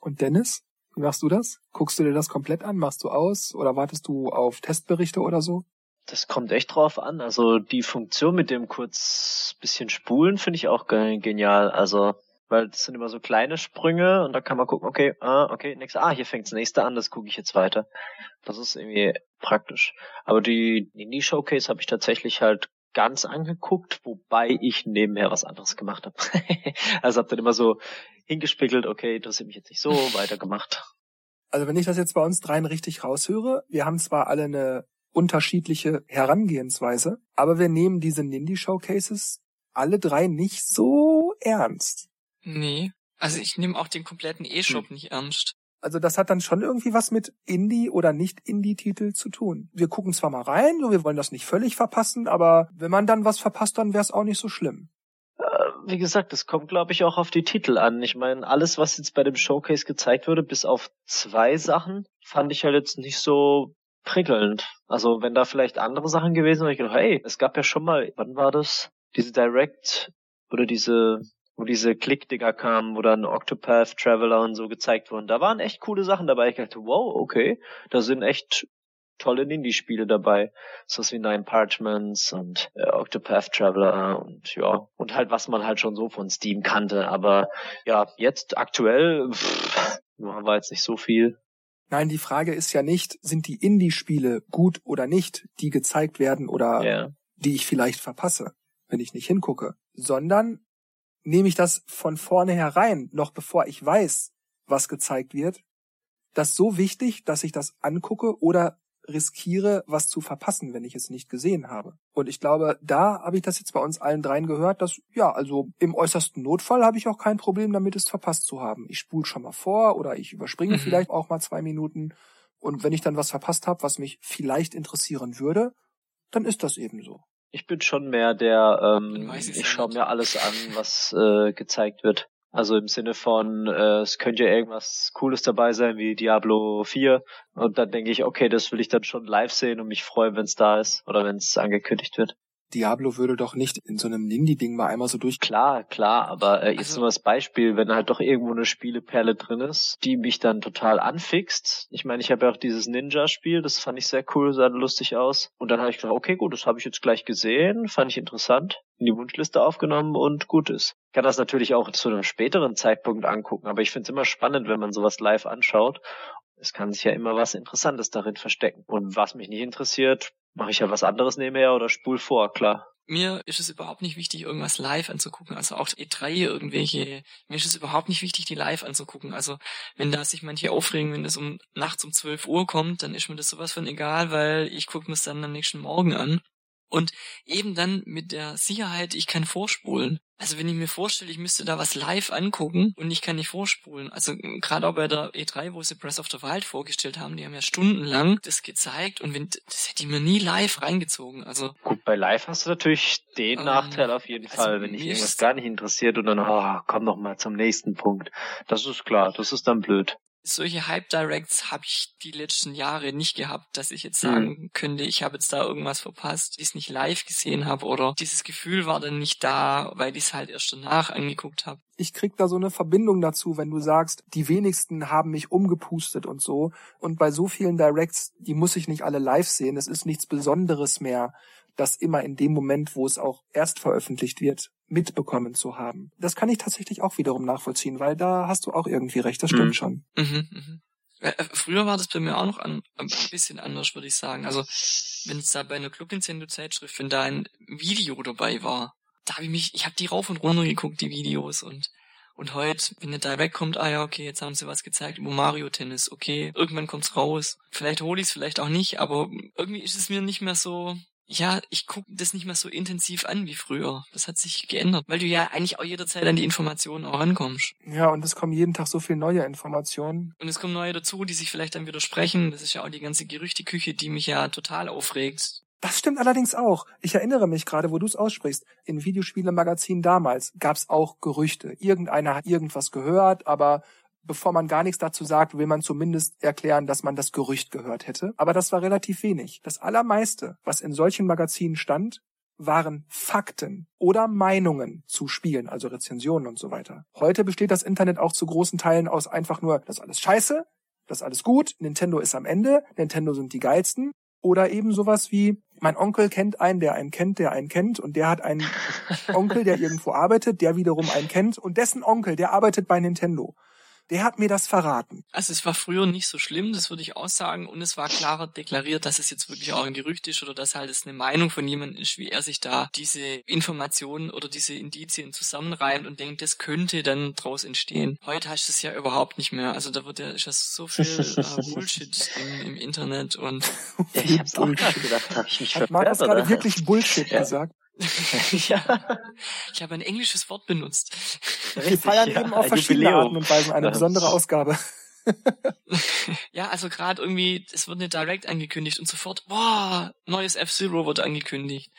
Und Dennis? Wie machst du das? Guckst du dir das komplett an? Machst du aus? Oder wartest du auf Testberichte oder so? Das kommt echt drauf an. Also die Funktion mit dem kurz bisschen spulen finde ich auch genial. Also weil das sind immer so kleine Sprünge und da kann man gucken, okay, ah, okay, nächste, ah, hier fängt's nächste an, das gucke ich jetzt weiter. Das ist irgendwie praktisch. Aber die Indie Showcase habe ich tatsächlich halt ganz angeguckt, wobei ich nebenher was anderes gemacht habe. [laughs] also habe dann immer so hingespiegelt, okay, interessiert mich jetzt nicht so, weitergemacht. Also wenn ich das jetzt bei uns dreien richtig raushöre, wir haben zwar alle eine unterschiedliche Herangehensweise, aber wir nehmen diese Nindy Showcases alle drei nicht so ernst. Nee. Also ich nehme auch den kompletten E-Shop hm. nicht ernst. Also das hat dann schon irgendwie was mit Indie oder nicht Indie-Titel zu tun. Wir gucken zwar mal rein, wir wollen das nicht völlig verpassen, aber wenn man dann was verpasst, dann wäre es auch nicht so schlimm. Äh, wie gesagt, es kommt, glaube ich, auch auf die Titel an. Ich meine, alles, was jetzt bei dem Showcase gezeigt wurde, bis auf zwei Sachen, fand ich halt jetzt nicht so prickelnd. Also wenn da vielleicht andere Sachen gewesen wären, ich gedacht, hey, es gab ja schon mal, wann war das? Diese Direct oder diese wo diese Klickdinger kamen, wo dann Octopath Traveler und so gezeigt wurden. Da waren echt coole Sachen dabei. Ich dachte, wow, okay, da sind echt tolle Indie-Spiele dabei. So was wie Nine Parchments und äh, Octopath Traveler und ja, und halt was man halt schon so von Steam kannte. Aber ja, jetzt aktuell pff, war jetzt nicht so viel. Nein, die Frage ist ja nicht, sind die Indie-Spiele gut oder nicht, die gezeigt werden oder yeah. die ich vielleicht verpasse, wenn ich nicht hingucke, sondern nehme ich das von vornherein, noch bevor ich weiß, was gezeigt wird, das so wichtig, dass ich das angucke oder riskiere, was zu verpassen, wenn ich es nicht gesehen habe. Und ich glaube, da habe ich das jetzt bei uns allen dreien gehört, dass, ja, also im äußersten Notfall habe ich auch kein Problem damit, es verpasst zu haben. Ich spule schon mal vor oder ich überspringe mhm. vielleicht auch mal zwei Minuten. Und wenn ich dann was verpasst habe, was mich vielleicht interessieren würde, dann ist das eben so. Ich bin schon mehr der, ähm, ich schaue mir alles an, was äh, gezeigt wird. Also im Sinne von, äh, es könnte ja irgendwas Cooles dabei sein wie Diablo 4 und dann denke ich, okay, das will ich dann schon live sehen und mich freuen, wenn es da ist oder wenn es angekündigt wird. Diablo würde doch nicht in so einem Nindy-Ding mal einmal so durch. Klar, klar, aber äh, jetzt also, nur das Beispiel, wenn halt doch irgendwo eine Spieleperle drin ist, die mich dann total anfixt. Ich meine, ich habe ja auch dieses Ninja-Spiel, das fand ich sehr cool, sah lustig aus. Und dann habe ich gedacht, okay, gut, das habe ich jetzt gleich gesehen, fand ich interessant, in die Wunschliste aufgenommen und gut ist. Ich kann das natürlich auch zu einem späteren Zeitpunkt angucken, aber ich finde es immer spannend, wenn man sowas live anschaut es kann sich ja immer was Interessantes darin verstecken. Und was mich nicht interessiert, mache ich ja was anderes nebenher oder spul vor, klar. Mir ist es überhaupt nicht wichtig, irgendwas live anzugucken. Also auch E3 irgendwelche. Mir ist es überhaupt nicht wichtig, die live anzugucken. Also wenn da sich manche aufregen, wenn das um nachts um 12 Uhr kommt, dann ist mir das sowas von egal, weil ich gucke mir es dann am nächsten Morgen an. Und eben dann mit der Sicherheit, ich kann vorspulen. Also wenn ich mir vorstelle, ich müsste da was live angucken und ich kann nicht vorspulen. Also gerade auch bei der E3, wo sie Breath of the Wild vorgestellt haben, die haben ja stundenlang das gezeigt und wenn, das hätte ich mir nie live reingezogen. Also gut, bei live hast du natürlich den ähm, Nachteil auf jeden also Fall, wenn dich irgendwas gar nicht interessiert und dann, oh, komm noch mal zum nächsten Punkt. Das ist klar, das ist dann blöd solche Hype Directs habe ich die letzten Jahre nicht gehabt, dass ich jetzt sagen mhm. könnte, ich habe jetzt da irgendwas verpasst, die ich es nicht live gesehen habe oder dieses Gefühl war dann nicht da, weil ich es halt erst danach angeguckt habe. Ich krieg da so eine Verbindung dazu, wenn du sagst, die wenigsten haben mich umgepustet und so. Und bei so vielen Directs, die muss ich nicht alle live sehen. Es ist nichts Besonderes mehr, das immer in dem Moment, wo es auch erst veröffentlicht wird, mitbekommen zu haben. Das kann ich tatsächlich auch wiederum nachvollziehen, weil da hast du auch irgendwie recht, das stimmt mhm. schon. Mhm, mhm. Äh, äh, früher war das bei mir auch noch an, ein bisschen anders, würde ich sagen. Also, wenn es da bei einer Club Nintendo Zeitschrift, wenn da ein Video dabei war, da habe ich mich, ich habe die rauf und runter geguckt, die Videos und und heute, wenn der Direct kommt, ah ja, okay, jetzt haben sie was gezeigt über Mario Tennis, okay, irgendwann kommt's raus. Vielleicht hole ich es, vielleicht auch nicht, aber irgendwie ist es mir nicht mehr so, ja, ich gucke das nicht mehr so intensiv an wie früher. Das hat sich geändert, weil du ja eigentlich auch jederzeit an die Informationen auch rankommst. Ja, und es kommen jeden Tag so viele neue Informationen. Und es kommen neue dazu, die sich vielleicht dann widersprechen. Das ist ja auch die ganze Gerüchteküche, die mich ja total aufregt. Das stimmt allerdings auch. Ich erinnere mich gerade, wo du es aussprichst. In Videospielemagazinen damals gab es auch Gerüchte. Irgendeiner hat irgendwas gehört, aber bevor man gar nichts dazu sagt, will man zumindest erklären, dass man das Gerücht gehört hätte. Aber das war relativ wenig. Das allermeiste, was in solchen Magazinen stand, waren Fakten oder Meinungen zu Spielen, also Rezensionen und so weiter. Heute besteht das Internet auch zu großen Teilen aus einfach nur, das ist alles scheiße, das ist alles gut, Nintendo ist am Ende, Nintendo sind die geilsten. Oder eben sowas wie, mein Onkel kennt einen, der einen kennt, der einen kennt, und der hat einen [laughs] Onkel, der irgendwo arbeitet, der wiederum einen kennt, und dessen Onkel, der arbeitet bei Nintendo der hat mir das verraten. Also es war früher nicht so schlimm, das würde ich auch sagen, und es war klarer deklariert, dass es jetzt wirklich auch ein Gerücht ist oder dass halt es eine Meinung von jemandem ist, wie er sich da diese Informationen oder diese Indizien zusammenreimt und denkt, das könnte dann draus entstehen. Heute hast du es ja überhaupt nicht mehr. Also da wird ja, ist ja so [laughs] viel äh, Bullshit im, im, Internet und ja, ich hab's auch gerade gedacht, hab ich mich Hat Markus gerade wirklich Bullshit ja. gesagt? [laughs] ja, ich habe ein englisches Wort benutzt. Richtig, Wir feiern ja, eben auf verschiedene Jubiläum. Arten und Weisen eine besondere Ausgabe. [laughs] ja, also gerade irgendwie, es wird eine Direct angekündigt und sofort, boah, neues F-Zero wird angekündigt.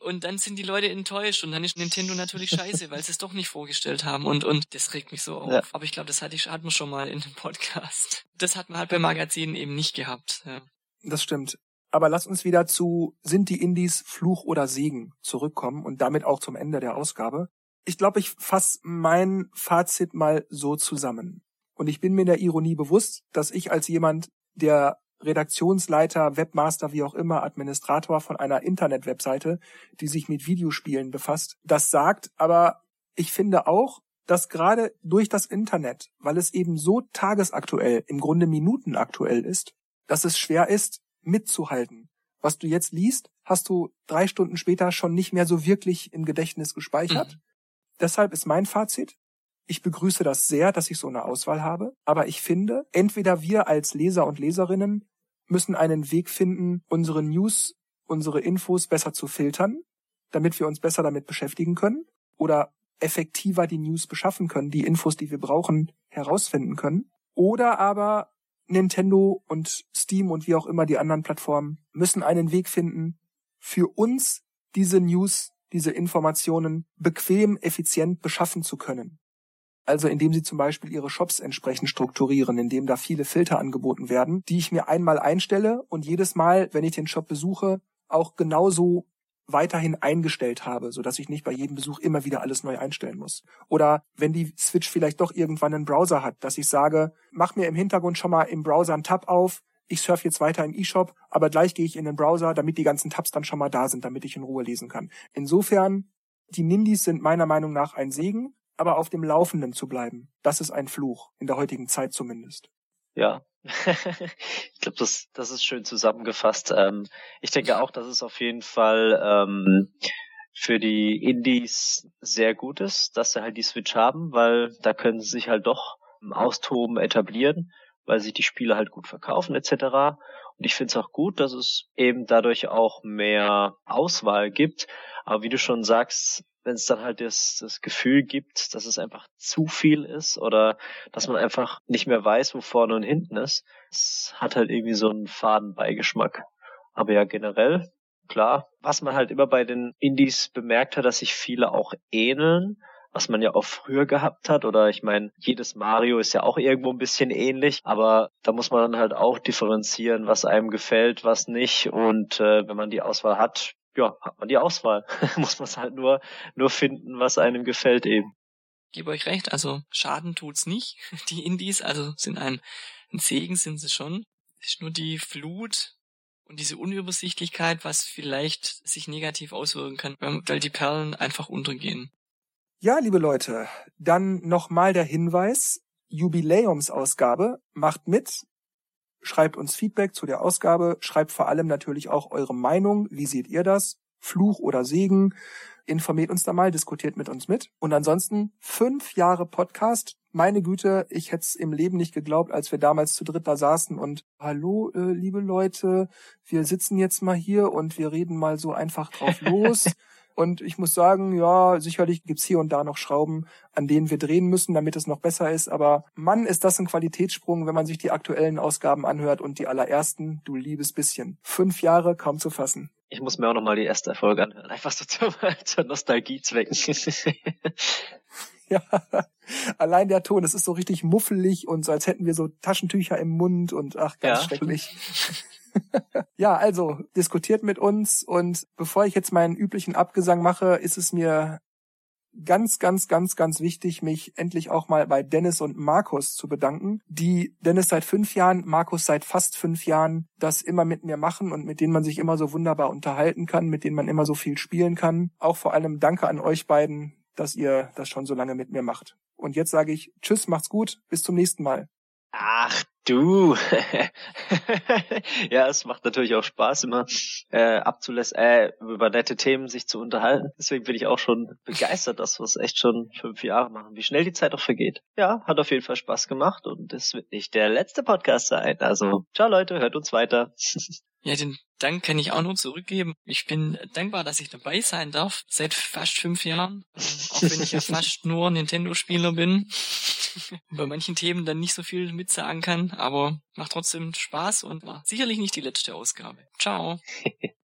Und dann sind die Leute enttäuscht und dann ist Nintendo natürlich scheiße, weil sie es doch nicht vorgestellt haben und, und das regt mich so auf. Ja. Aber ich glaube, das hatte ich, hatten wir schon mal in dem Podcast. Das hat man halt bei Magazinen eben nicht gehabt. Ja. Das stimmt. Aber lass uns wieder zu Sind die Indies Fluch oder Segen zurückkommen und damit auch zum Ende der Ausgabe. Ich glaube, ich fasse mein Fazit mal so zusammen. Und ich bin mir der Ironie bewusst, dass ich als jemand, der Redaktionsleiter, Webmaster, wie auch immer, Administrator von einer Internet-Webseite, die sich mit Videospielen befasst, das sagt. Aber ich finde auch, dass gerade durch das Internet, weil es eben so tagesaktuell, im Grunde minutenaktuell ist, dass es schwer ist, mitzuhalten. Was du jetzt liest, hast du drei Stunden später schon nicht mehr so wirklich im Gedächtnis gespeichert. Mhm. Deshalb ist mein Fazit, ich begrüße das sehr, dass ich so eine Auswahl habe, aber ich finde, entweder wir als Leser und Leserinnen müssen einen Weg finden, unsere News, unsere Infos besser zu filtern, damit wir uns besser damit beschäftigen können oder effektiver die News beschaffen können, die Infos, die wir brauchen, herausfinden können. Oder aber Nintendo und Steam und wie auch immer die anderen Plattformen müssen einen Weg finden, für uns diese News, diese Informationen bequem, effizient beschaffen zu können. Also indem sie zum Beispiel ihre Shops entsprechend strukturieren, indem da viele Filter angeboten werden, die ich mir einmal einstelle und jedes Mal, wenn ich den Shop besuche, auch genauso weiterhin eingestellt habe, so dass ich nicht bei jedem Besuch immer wieder alles neu einstellen muss. Oder wenn die Switch vielleicht doch irgendwann einen Browser hat, dass ich sage, mach mir im Hintergrund schon mal im Browser einen Tab auf, ich surfe jetzt weiter im eShop, aber gleich gehe ich in den Browser, damit die ganzen Tabs dann schon mal da sind, damit ich in Ruhe lesen kann. Insofern, die Nindis sind meiner Meinung nach ein Segen, aber auf dem Laufenden zu bleiben, das ist ein Fluch, in der heutigen Zeit zumindest. Ja, [laughs] ich glaube, das, das ist schön zusammengefasst. Ähm, ich denke auch, dass es auf jeden Fall ähm, für die Indies sehr gut ist, dass sie halt die Switch haben, weil da können sie sich halt doch austoben, etablieren, weil sich die Spiele halt gut verkaufen etc. Und ich finde es auch gut, dass es eben dadurch auch mehr Auswahl gibt. Aber wie du schon sagst, wenn es dann halt das, das Gefühl gibt, dass es einfach zu viel ist oder dass man einfach nicht mehr weiß, wo vorne und hinten ist. Es hat halt irgendwie so einen Fadenbeigeschmack. Aber ja, generell, klar, was man halt immer bei den Indies bemerkt hat, dass sich viele auch ähneln, was man ja auch früher gehabt hat. Oder ich meine, jedes Mario ist ja auch irgendwo ein bisschen ähnlich, aber da muss man dann halt auch differenzieren, was einem gefällt, was nicht. Und äh, wenn man die Auswahl hat, ja, hat man die Auswahl. [laughs] Muss man es halt nur, nur finden, was einem gefällt eben. Gebe euch recht, also Schaden tut's nicht. [laughs] Die Indies, also sind ein, ein Segen sind sie schon. Es ist nur die Flut und diese Unübersichtlichkeit, was vielleicht sich negativ auswirken kann, weil die Perlen einfach untergehen. Ja, liebe Leute, dann nochmal der Hinweis, Jubiläumsausgabe, macht mit, Schreibt uns Feedback zu der Ausgabe, schreibt vor allem natürlich auch eure Meinung. Wie seht ihr das? Fluch oder Segen? Informiert uns da mal, diskutiert mit uns mit. Und ansonsten fünf Jahre Podcast. Meine Güte, ich hätte es im Leben nicht geglaubt, als wir damals zu dritt da saßen und hallo, äh, liebe Leute, wir sitzen jetzt mal hier und wir reden mal so einfach drauf [laughs] los. Und ich muss sagen, ja, sicherlich gibt's hier und da noch Schrauben, an denen wir drehen müssen, damit es noch besser ist. Aber Mann, ist das ein Qualitätssprung, wenn man sich die aktuellen Ausgaben anhört und die allerersten, du liebes bisschen. Fünf Jahre kaum zu fassen. Ich muss mir auch nochmal die erste Folge anhören. Einfach so [laughs] zur, zur Nostalgiezwecken. [laughs] ja, allein der Ton, es ist so richtig muffelig und so, als hätten wir so Taschentücher im Mund und ach, ganz ja. schrecklich. [laughs] ja, also diskutiert mit uns und bevor ich jetzt meinen üblichen Abgesang mache, ist es mir ganz, ganz, ganz, ganz wichtig, mich endlich auch mal bei Dennis und Markus zu bedanken, die Dennis seit fünf Jahren, Markus seit fast fünf Jahren das immer mit mir machen und mit denen man sich immer so wunderbar unterhalten kann, mit denen man immer so viel spielen kann. Auch vor allem danke an euch beiden, dass ihr das schon so lange mit mir macht. Und jetzt sage ich Tschüss, macht's gut, bis zum nächsten Mal. Ach du. [laughs] ja, es macht natürlich auch Spaß, immer äh, abzulässt, äh, über nette Themen sich zu unterhalten. Deswegen bin ich auch schon begeistert, dass wir es echt schon fünf Jahre machen. Wie schnell die Zeit auch vergeht. Ja, hat auf jeden Fall Spaß gemacht und es wird nicht der letzte Podcast sein. Also, ciao Leute, hört uns weiter. [laughs] Ja, den Dank kann ich auch nur zurückgeben. Ich bin dankbar, dass ich dabei sein darf, seit fast fünf Jahren. Auch wenn ich ja [laughs] fast nur Nintendo-Spieler bin. [laughs] bei manchen Themen dann nicht so viel mitsagen kann, aber macht trotzdem Spaß und war sicherlich nicht die letzte Ausgabe. Ciao. [laughs]